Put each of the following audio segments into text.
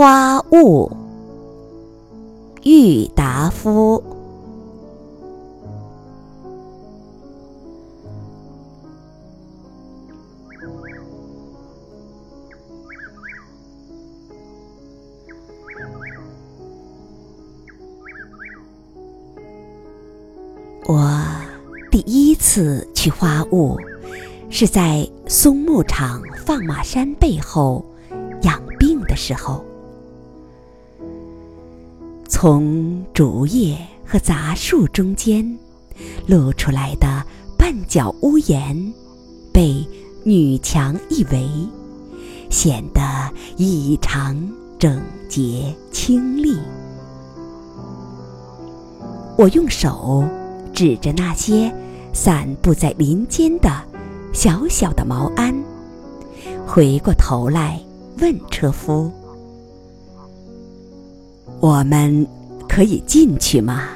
花雾，郁达夫。我第一次去花雾，是在松木场放马山背后养病的时候。从竹叶和杂树中间露出来的半角屋檐，被女墙一围，显得异常整洁清丽。我用手。指着那些散布在林间的小小的毛鞍，回过头来问车夫：“我们可以进去吗？”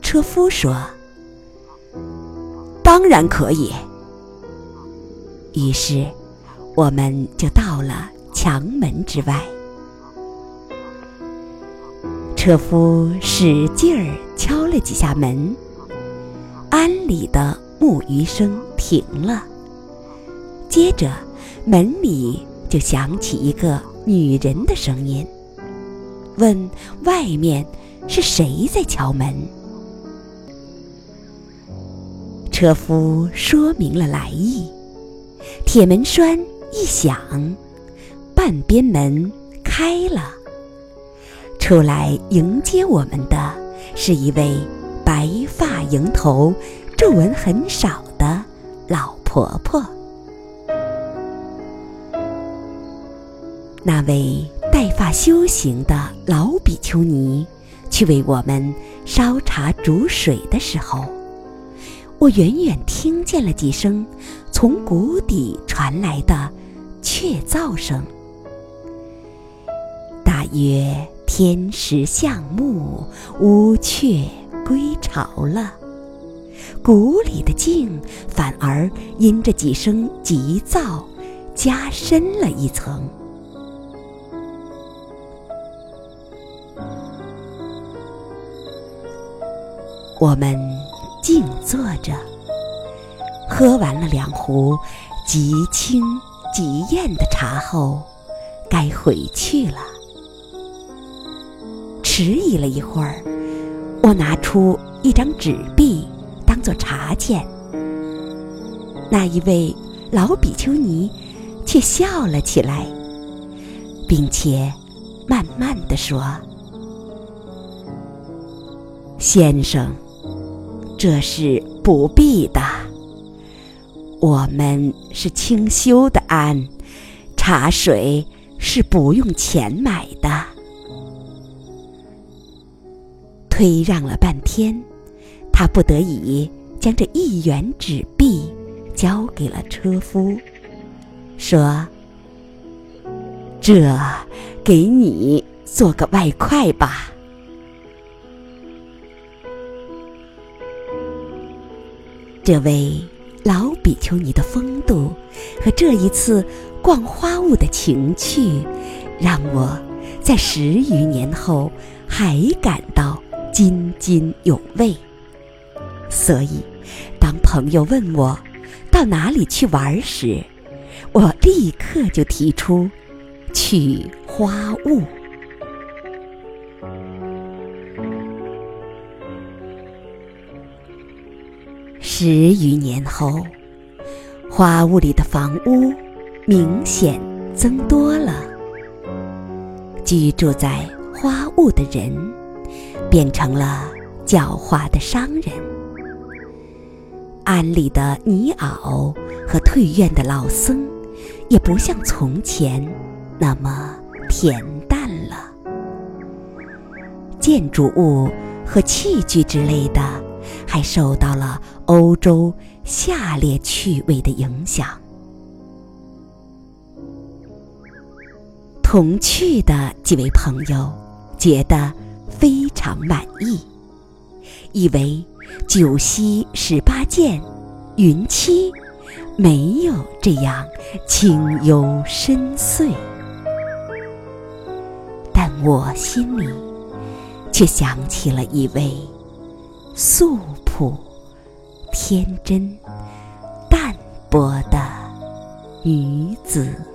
车夫说：“当然可以。”于是，我们就到了墙门之外。车夫使劲儿敲了几下门，庵里的木鱼声停了。接着，门里就响起一个女人的声音，问：“外面是谁在敲门？”车夫说明了来意，铁门栓一响，半边门开了。出来迎接我们的是一位白发迎头、皱纹很少的老婆婆。那位带发修行的老比丘尼去为我们烧茶煮水的时候，我远远听见了几声从谷底传来的雀噪声，大约。天时向暮，乌鹊归巢了。谷里的静反而因这几声急躁，加深了一层。我们静坐着，喝完了两壶极清极艳的茶后，该回去了。迟疑了一会儿，我拿出一张纸币当做茶钱。那一位老比丘尼却笑了起来，并且慢慢的说：“先生，这是不必的。我们是清修的庵，茶水是不用钱买的。”推让了半天，他不得已将这一元纸币交给了车夫，说：“这给你做个外快吧。”这位老比丘尼的风度和这一次逛花坞的情趣，让我在十余年后还感到。津津有味，所以当朋友问我到哪里去玩时，我立刻就提出去花雾。十余年后，花坞里的房屋明显增多了，居住在花坞的人。变成了狡猾的商人。庵里的泥袄和退院的老僧，也不像从前那么恬淡了。建筑物和器具之类的，还受到了欧洲下列趣味的影响。同去的几位朋友觉得。非常满意，以为九溪十八涧、云栖没有这样清幽深邃。但我心里却想起了一位素朴、天真、淡泊的女子。